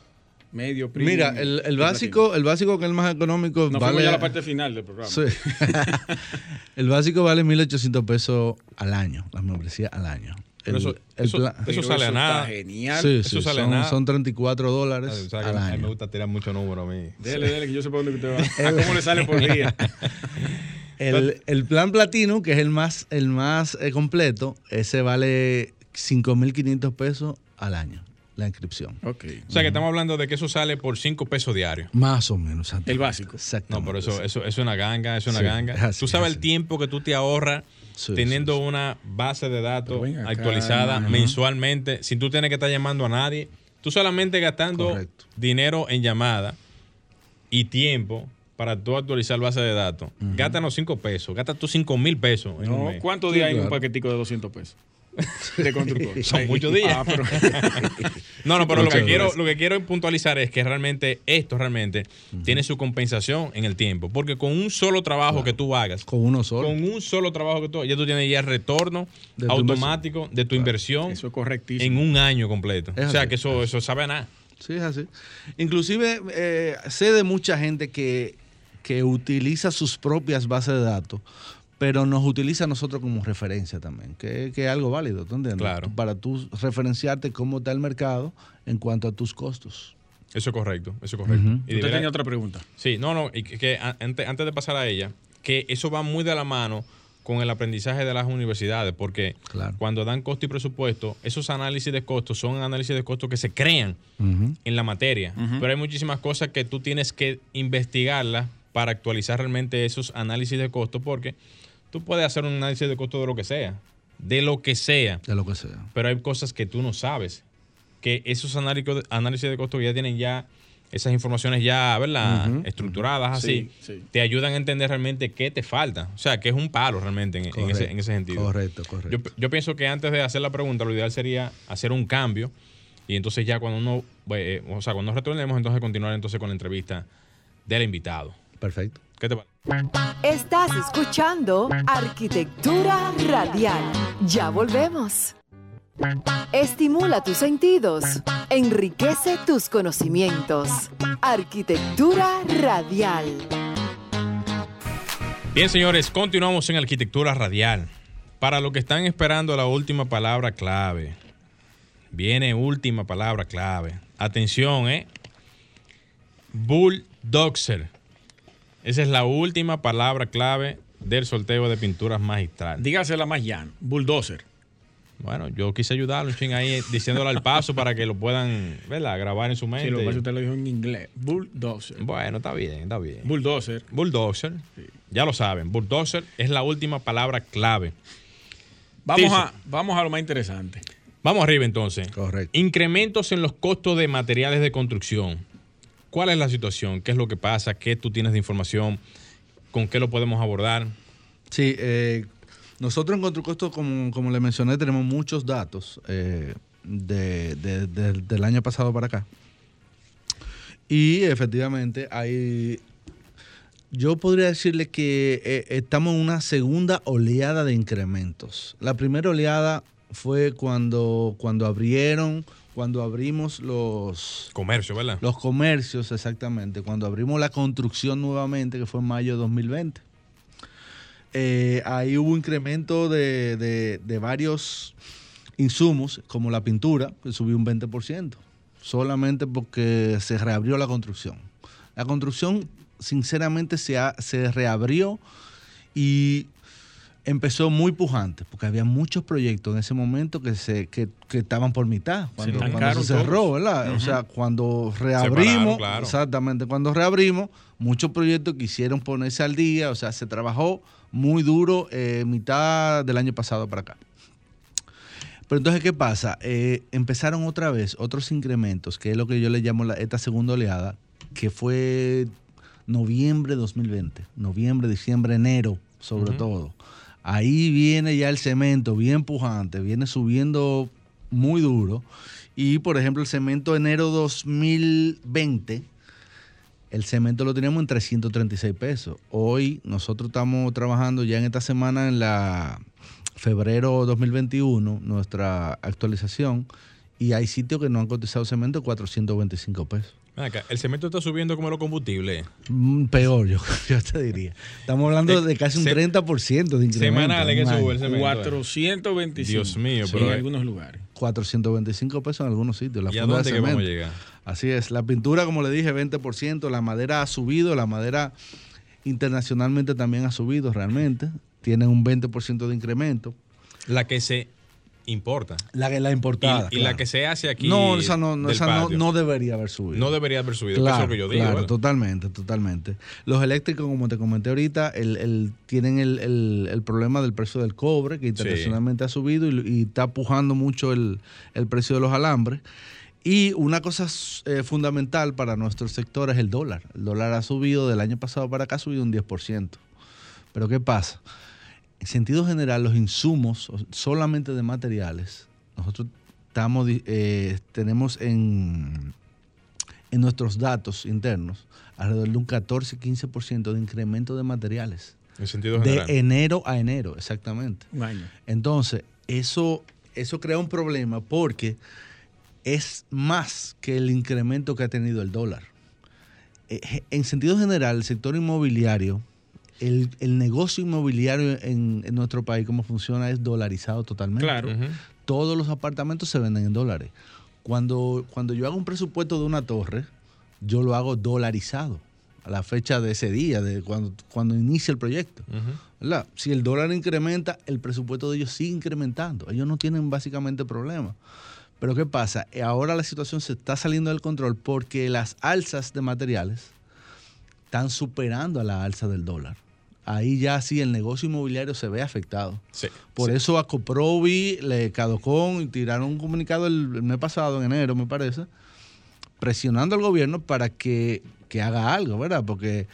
medio, premium. Mira, el, el básico, el básico que es el más económico. No vale ya a la parte final del programa. Sí. el básico vale 1.800 pesos al año, la membresía al año. Pero El- eso- el eso- Eso sale a nada. genial. sí, eso sí, sale a son, nada. son 34 dólares o sea, al a mí me año. gusta tirar mucho número a mí. Dele, dele, que yo sé para dónde usted va. ¿A cómo le sale por día? El, el plan platino, que es el más, el más eh, completo, ese vale 5.500 pesos al año, la inscripción. ok. O sea, que estamos hablando de que eso sale por 5 pesos diarios. Más o menos. El básico. No, Exactamente. pero eso, eso, eso es una ganga, es una Sí, ganga. es así, tú sabes es el tiempo que tú te ahorras Sí, teniendo sí, sí. una base de datos acá, actualizada mensualmente, sin tú tienes que estar llamando a nadie, tú solamente gastando Correcto. dinero en llamada y tiempo para tú actualizar base de datos. Gástanos 5 pesos, gasta tus 5 mil pesos en un No, mes. ¿Cuántos Sí, días hay un paquetico de 200 pesos? De constructor. Son muchos días. Ah, pero- No, no, pero lo que, quiero, lo que quiero puntualizar es que realmente esto realmente tiene su compensación en el tiempo. Porque con un solo trabajo que tú hagas, Con uno solo. con un solo trabajo que tú ya tú tienes ya el retorno De tu automático de tu inversión Eso es correctísimo. en un año completo. Es o sea así, que eso, eso sabe a nada. Sí, es así. Inclusive eh, sé de mucha gente que, que utiliza sus propias bases de datos, pero nos utiliza a nosotros como referencia también, que, que es algo válido, ¿tú entiendes? Claro. Para tú referenciarte cómo está el mercado en cuanto a tus costos. Eso es correcto, eso es correcto. Ujú. Y Usted tenía otra pregunta. Sí, no, no, y que, antes, antes de pasar a ella, que eso va muy de la mano con el aprendizaje de las universidades, porque Claro. cuando dan costo y presupuesto, esos análisis de costos son análisis de costos que se crean en la materia, pero hay muchísimas cosas que tú tienes que investigarlas para actualizar realmente esos análisis de costos, porque tú puedes hacer un análisis de costo de lo que sea, de lo que sea, De lo que sea. pero hay cosas que tú no sabes, que esos análisis, análisis de costos ya tienen ya esas informaciones ya, ¿verdad? Ujú. Estructuradas así, Sí, sí. te ayudan a entender realmente qué te falta. O sea, que es un palo realmente en, en ese, en ese sentido. Correcto, Yo, correcto. yo pienso que antes de hacer la pregunta, lo ideal sería hacer un cambio y entonces ya cuando uno, eh, o sea, cuando nos retornemos, entonces continuar entonces con la entrevista del invitado. Perfecto. ¿Qué te parece? Estás escuchando Arquitectura Radial. Ya volvemos. Estimula tus sentidos, enriquece tus conocimientos. Arquitectura Radial. Bien, señores, continuamos en Arquitectura Radial. Para los que están esperando la última palabra clave, viene última palabra clave. Atención, ¿eh? Bulldozer. Esa es la última palabra clave del sorteo de pinturas magistral. Dígasela más llano. Bulldozer. Bueno, yo quise ayudarlo un ching ahí eh, diciéndole al paso para que lo puedan, ¿verdad? Grabar en su Sí, mente. lo que pasa usted lo dijo en inglés. Bulldozer. Bueno, está bien, está bien. Bulldozer. Bulldozer. Ya lo saben, bulldozer es la última palabra clave. Vamos a, vamos a lo más interesante. Vamos arriba entonces. Correcto. Incrementos en los costos de materiales de construcción. ¿Cuál es la situación? ¿Qué es lo que pasa? ¿Qué tú tienes de información? ¿Con qué lo podemos abordar? Sí, eh, nosotros en Construcosto, como, como le mencioné, tenemos muchos datos eh, de- del año pasado para acá. Y efectivamente hay... Yo podría decirle que eh, estamos en una segunda oleada de incrementos. La primera oleada fue cuando, cuando abrieron, cuando abrimos los, Comercio, ¿verdad? los comercios, exactamente, cuando abrimos la construcción nuevamente, que fue en mayo de 2020. Eh, ahí hubo incremento de, de- de varios insumos, como la pintura, que subió un 20%, solamente porque se reabrió la construcción. La construcción, sinceramente, se, ha- se reabrió y empezó muy pujante, porque había muchos proyectos en ese momento que se que, que estaban por mitad, cuando, se cerró. ¿verdad? O sea, cuando reabrimos, claro. exactamente, cuando reabrimos, muchos proyectos quisieron ponerse al día, o sea, se trabajó muy duro eh, mitad del año pasado para acá. Pero entonces, ¿qué pasa? Eh, empezaron otra vez otros incrementos, que es lo que yo le llamo la- esta segunda oleada, que fue noviembre 2020, noviembre, diciembre, enero, sobre todo. Ahí viene ya el cemento bien pujante, viene subiendo muy duro. Y, por ejemplo, el cemento enero 2020, el cemento lo teníamos en 336 pesos. Hoy nosotros estamos trabajando ya en esta semana en la febrero 2021, nuestra actualización, y hay sitios que no han cotizado cemento en 425 pesos. Acá, el cemento está subiendo como los combustibles. Mm, Peor, yo, yo te diría. Estamos hablando de casi un Se- 30% de incremento. Semanales que sube el cemento. 425. Dios mío, Sí, pero- en algunos lugares. 425 pesos en algunos sitios. La ¿Y a funda de dónde que vamos a llegar? Así es. La pintura, como le dije, 20%. La madera ha subido. La madera internacionalmente también ha subido realmente. Tiene un 20% de incremento. La que se importa. La, la importada. Y, y la que se hace aquí. No, esa, no, no, esa no, no debería haber subido. no debería haber subido. Claro, eso es lo que yo digo. claro, ¿verdad? totalmente, totalmente. Los eléctricos, como te comenté ahorita, el, el- tienen el, el- el problema del precio del cobre, que internacionalmente ha subido y, y está pujando mucho el, el precio de los alambres. Y una cosa eh, fundamental para nuestro sector es el dólar. El dólar ha subido del año pasado para acá, ha subido un 10%. Pero ¿qué pasa? En sentido general, los insumos solamente de materiales, nosotros estamos, eh, tenemos en, en nuestros datos internos alrededor de un 14-15% de incremento de materiales. En sentido De general. enero a enero, exactamente. Un año. Entonces, eso, eso crea un problema porque es más que el incremento que ha tenido el dólar. Eh, En sentido general, el sector inmobiliario, el, el negocio inmobiliario en, en nuestro país, como funciona, es dolarizado totalmente. Claro. Todos los apartamentos se venden en dólares. Cuando, cuando yo hago un presupuesto de una torre, yo lo hago dolarizado a la fecha de ese día, de cuando, cuando inicia el proyecto. ¿verdad? Si el dólar incrementa, el presupuesto de ellos sigue incrementando. Ellos no tienen básicamente problema. Pero ¿qué pasa? Eh, Ahora la situación se está saliendo del control porque las alzas de materiales están superando a la alza del dólar. Ahí ya sí el negocio inmobiliario se ve afectado. Sí. Por sí. eso a Coprovi, le Cadocon y tiraron un comunicado el, el mes pasado, en enero, me parece, presionando al gobierno para que, que haga algo, ¿verdad? Porque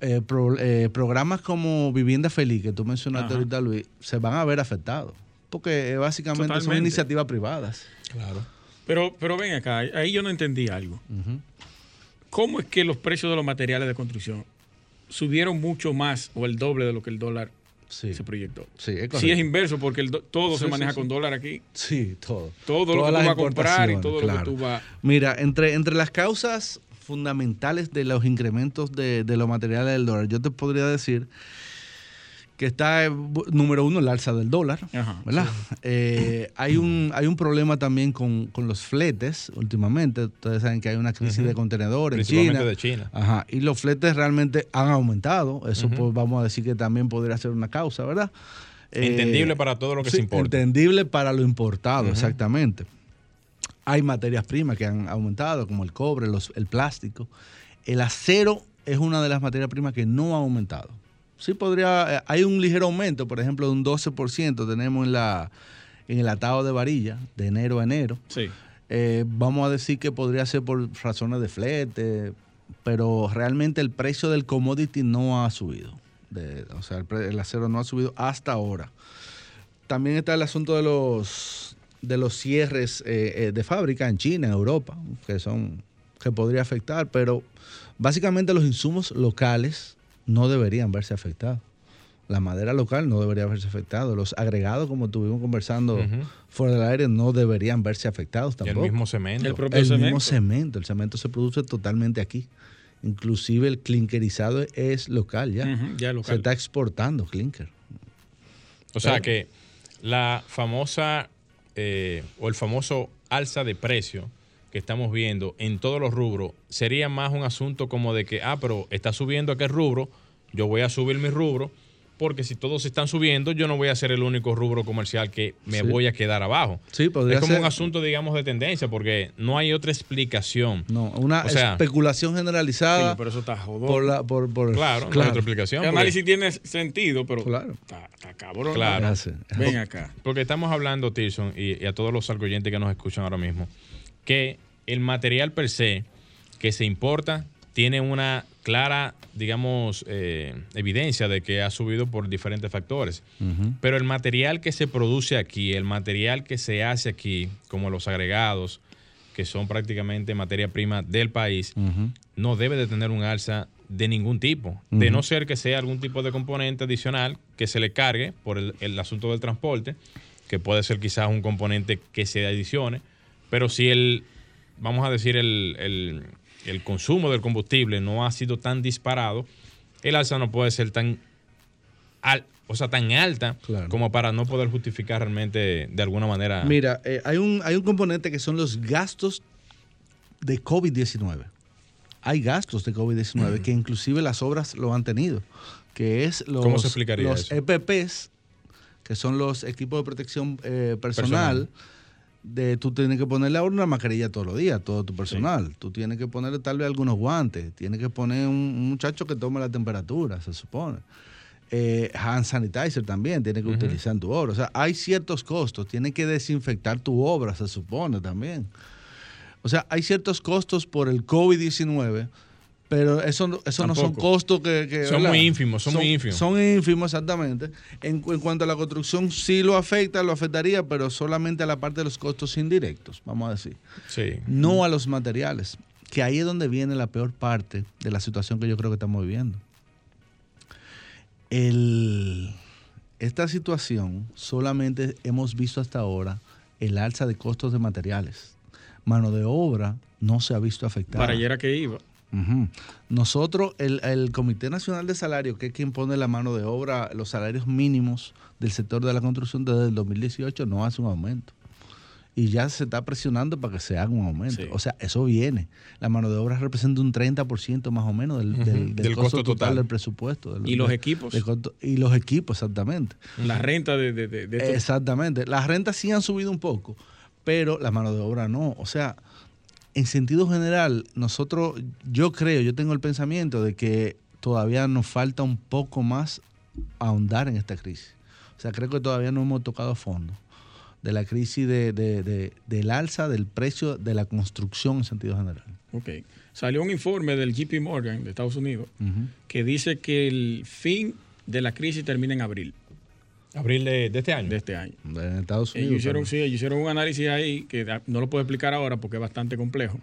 eh, pro- eh, programas como Vivienda Feliz, que tú mencionaste Ajá. ahorita, Luis, se van a ver afectados. Porque eh, básicamente son iniciativas privadas. Claro. Pero, pero ven acá, ahí yo no entendí algo. ¿Cómo es que los precios de los materiales de construcción subieron mucho más o el doble de lo que el dólar Sí, se proyectó? sí, es Sí, correcto. es inverso porque el todo Sí, se maneja con dólar aquí. Sí, todo. Todo lo que tú vas a comprar y todo lo que tú vas... Mira, entre, entre las causas fundamentales de los incrementos de, de los materiales del dólar, yo te podría decir que está, eh, número uno, el alza del dólar, Ajá, ¿verdad? Eh, hay, un, hay un problema también con, con los fletes últimamente. Ustedes saben que hay una crisis de contenedores en China. de China. Ajá, y los fletes realmente han aumentado. Eso pues vamos a decir que también podría ser una causa, ¿verdad? Eh, Entendible para todo lo que sí, se importa. Entendible para lo importado, exactamente. Hay materias primas que han aumentado, como el cobre, los- el plástico. El acero es una de las materias primas que no ha aumentado. Sí podría, eh, hay un ligero aumento, por ejemplo, de un 12% tenemos en, la, en el atado de varilla, de enero a enero. Sí. Eh, vamos a decir que podría ser por razones de flete, pero realmente el precio del commodity no ha subido. De- o sea, el, acero no ha subido hasta ahora. También está el asunto de los de los cierres eh, eh, de fábrica en China, en Europa, que son que podría afectar, pero básicamente los insumos locales no deberían verse afectados. La madera local no debería verse afectado. Los agregados, como estuvimos conversando fuera del aire, no deberían verse afectados Y el tampoco. mismo cemento. El propio El cemento. mismo cemento. El cemento se produce totalmente aquí. Inclusive el clinkerizado es local ya. Ya Se local. está exportando clinker. O sea que la famosa eh, o el famoso alza de precio que estamos viendo en todos los rubros sería más un asunto como de que, ah, pero está subiendo aquel rubro, yo voy a subir mi rubro, porque si todos están subiendo, yo no voy a ser el único rubro comercial que me Sí. voy a quedar abajo. Sí, podría es como ser. un asunto, digamos, de tendencia, porque no hay otra explicación. No, una O sea, especulación generalizada Sí, pero eso está jodón. por la por, por- Claro, no hay otra explicación. el porque- análisis tiene sentido, pero Claro. está, está cabrón. Claro. Ven acá. Porque estamos hablando, Tirson, y, y a todos los oyentes que nos escuchan ahora mismo, que el material per se que se importa tiene una clara, digamos, eh, evidencia de que ha subido por diferentes factores. Pero el material que se produce aquí, el material que se hace aquí, como los agregados, que son prácticamente materia prima del país, no debe de tener un alza de ningún tipo, de no ser que sea algún tipo de componente adicional que se le cargue por el, el asunto del transporte, que puede ser quizás un componente que se adicione, pero si el, vamos a decir, el, el- el consumo del combustible no ha sido tan disparado, el alza no puede ser tan, al- o sea, tan alta Claro. como para no poder justificar realmente de alguna manera. Mira, eh, hay, un, hay un componente que son los gastos de COVID-19. Hay gastos de COVID-19 que inclusive las obras lo han tenido, que es los, ¿Cómo se explicaría los eso? EPPs que son los equipos de protección eh, personal, de tú tienes que ponerle ahora una mascarilla todos los días, todo tu personal. Tú tienes que ponerle tal vez algunos guantes, tienes que poner un, un muchacho que tome la temperatura, se supone. Eh, hand sanitizer también tiene que utilizar en tu obra. O sea, hay ciertos costos, tiene que desinfectar tu obra, se supone también. O sea, hay ciertos costos por el COVID-19, pero eso, no- eso no son costos que... que, Son ¿verdad? muy ínfimos, son muy ínfimos. Son ínfimos, exactamente. En, en cuanto a la construcción, sí lo afecta, lo afectaría, pero solamente a la parte de los costos indirectos, vamos a decir. Sí. No a los materiales, que ahí es donde viene la peor parte de la situación que yo creo que estamos viviendo. El- esta situación solamente hemos visto hasta ahora el alza de costos de materiales. Mano de obra no se ha visto afectada. Para allá era que iba. Ujú. Nosotros, el, el Comité Nacional de Salario, que es quien pone la mano de obra, los salarios mínimos del sector de la construcción desde el 2018, no hace un aumento. Y ya se está presionando para que se haga un aumento. Sí. O sea, eso viene. La mano de obra representa un 30% más o menos del, del- del Del costo, costo total, total. del presupuesto. del- ¿Y los equipos? costo- y los equipos, exactamente. La renta de, de, de- de estos- Exactamente. Las rentas sí han subido un poco, pero la mano de obra no. O sea, en sentido general, nosotros, yo creo, yo tengo el pensamiento de que todavía nos falta un poco más ahondar en esta crisis. O sea, creo que todavía no hemos tocado fondo de la crisis de, de- de- del alza del precio de la construcción en sentido general. Ok. Salió un informe del JP Morgan de Estados Unidos que dice que el fin de la crisis termina en abril Abril de, de este año. de este año. En Estados Ellos Unidos. hicieron, también. sí, ellos hicieron un análisis ahí que no lo puedo explicar ahora porque es bastante complejo,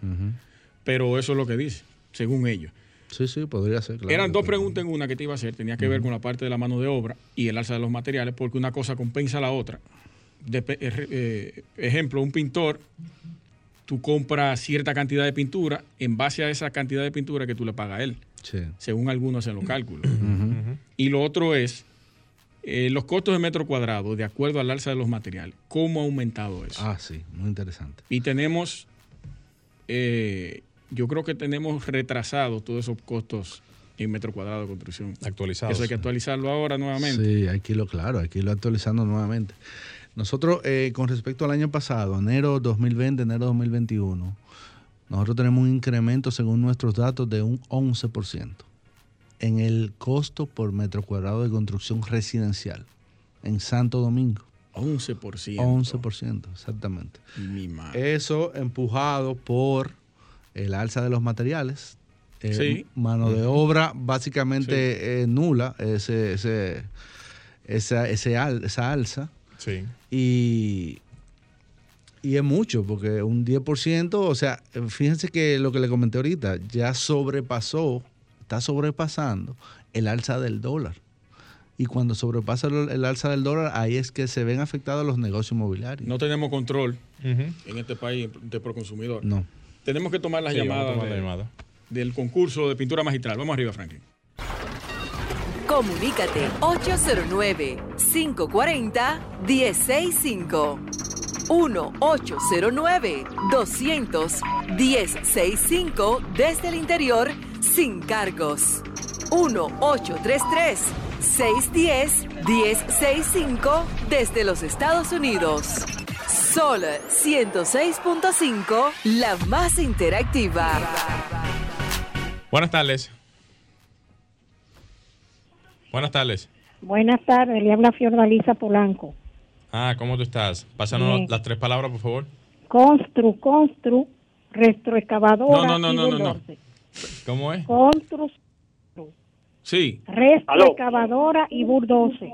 pero eso es lo que dice, según ellos. Sí, sí, podría ser. claro. Eran dos preguntas en una que te iba a hacer. Tenía que ver con la parte de la mano de obra y el alza de los materiales, porque una cosa compensa a la otra. Eh, eh, ejemplo, un pintor, tú compras cierta cantidad de pintura en base a esa cantidad de pintura que tú le pagas a él, Sí. según algunos hacen los cálculos. Y lo otro es eh, los costos de metro cuadrado, de acuerdo al alza de los materiales. ¿Cómo ha aumentado eso? Ah, sí, muy interesante. Y tenemos, eh, yo creo que tenemos retrasados todos esos costos en metro cuadrado de construcción. Actualizados. Eso hay que actualizarlo ahora nuevamente. Sí, hay que irlo claro, hay que irlo actualizando nuevamente. Nosotros, eh, con respecto al año pasado, enero 2020, enero 2021, nosotros tenemos un incremento, según nuestros datos, de un 11% en el costo por metro cuadrado de construcción residencial en Santo Domingo. 11%. 11%, exactamente. Mi madre. Eso empujado por el alza de los materiales. eh, Sí. Mano de obra básicamente eh, nula, ese, ese, esa, ese al- esa alza. Sí. Y, y es mucho, porque un 10%, o sea, fíjense que lo que le comenté ahorita, ya sobrepasó, está sobrepasando el alza del dólar. Y cuando sobrepasa el, el alza del dólar, ahí es que se ven afectados los negocios inmobiliarios. No tenemos control en este país de proconsumidor. no. Tenemos que tomar las Sí, llamadas tomar la de- llamada. del concurso de pintura magistral. Vamos arriba, Franklin. Comunícate 809-540-1065. 1-809-200-1065 desde el interior sin cargos. 1-833-610-1065 desde los Estados Unidos. Sol 106.5, la más interactiva. Buenas tardes. Buenas tardes. Buenas tardes, le habla Fiordalisa Polanco. Ah, ¿cómo tú estás? Pásanos Bien. las tres palabras, por favor. Constru, constru, retroexcavadora No, no, no, y no, no, no. ¿Cómo es? Constru, Sí, retroexcavadora y bulldozer.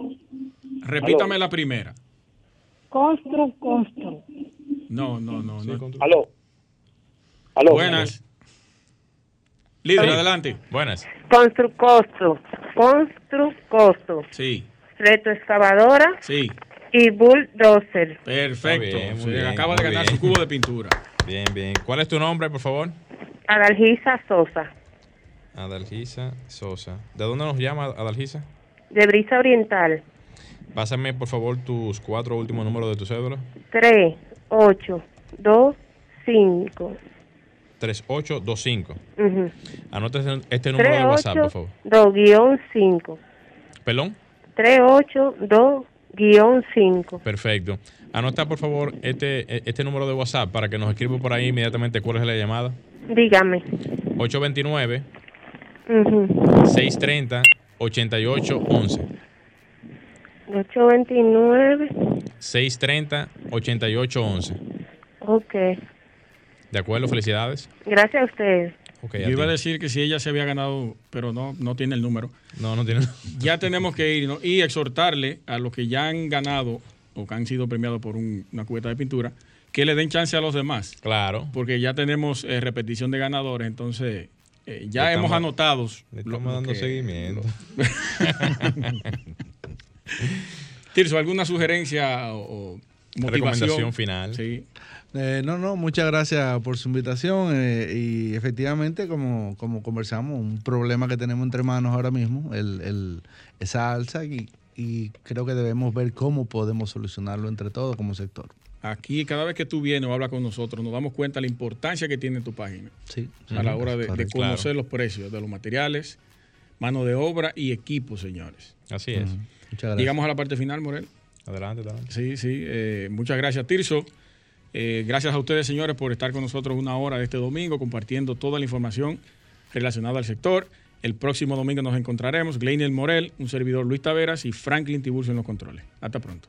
repítame la primera. Constru, constru. No, no, no. no. Aló. Aló. Buenas. Líder, Sí. adelante. Buenas. Construcosto, Construcosto, Sí, retroexcavadora sí. y bulldozer. Perfecto. Muy bien, muy Se bien, acaba de ganar bien. Su cubo de pintura. Bien, bien. ¿Cuál es tu nombre, por favor? Adalgisa Sosa. Adalgisa Sosa. ¿De dónde nos llama Adalgisa? De Brisa Oriental. Pásame, por favor, tus cuatro últimos números de tu cédula. 3, 8, 2, 5. 3825. Ujú. Anota este- este número 3, de WhatsApp, por 8, favor. 2, guion 5. ¿Perdón? 3, 8, 2, guion 5. Perfecto. Anota, por favor, este, este número de WhatsApp para que nos escriba por ahí inmediatamente cuál es la llamada. Dígame. 829 Ujú. 630 8811. 829. 630 8811. Ok. ¿De acuerdo? Felicidades. Gracias a ustedes. Yo iba a decir que si ella se había ganado, pero no, no tiene el número. No, no tiene. Ya tenemos que ir ¿no? y exhortarle a los que ya han ganado o que han sido premiados por un- una cubeta de pintura, que le den chance a los demás. Claro. Porque ya tenemos eh, repetición de ganadores, entonces eh, ya Le hemos estamos- anotado. Le estamos lo dando que- seguimiento. Tirso, ¿alguna sugerencia o, o motivación? Recomendación final. Sí. Eh, no, no, muchas gracias por su invitación eh, y efectivamente, como, como conversamos, un problema que tenemos entre manos ahora mismo, el, el- esa alza y, y creo que debemos ver cómo podemos solucionarlo entre todos como sector. Aquí, cada vez que tú vienes o hablas con nosotros, nos damos cuenta de la importancia que tiene tu página Sí, a la hora de, conocer los precios de los materiales, mano de obra y equipos, señores. Así es. Muchas gracias. Llegamos a la parte final, Morel. Adelante, adelante. Sí, sí. eh, muchas gracias, Tirso. Eh, gracias a ustedes, señores, por estar con nosotros una hora de este domingo compartiendo toda la información relacionada al sector. El próximo domingo nos encontraremos. Gleinier Morel, un servidor Luis Taveras y Franklin Tiburcio en los controles. Hasta pronto.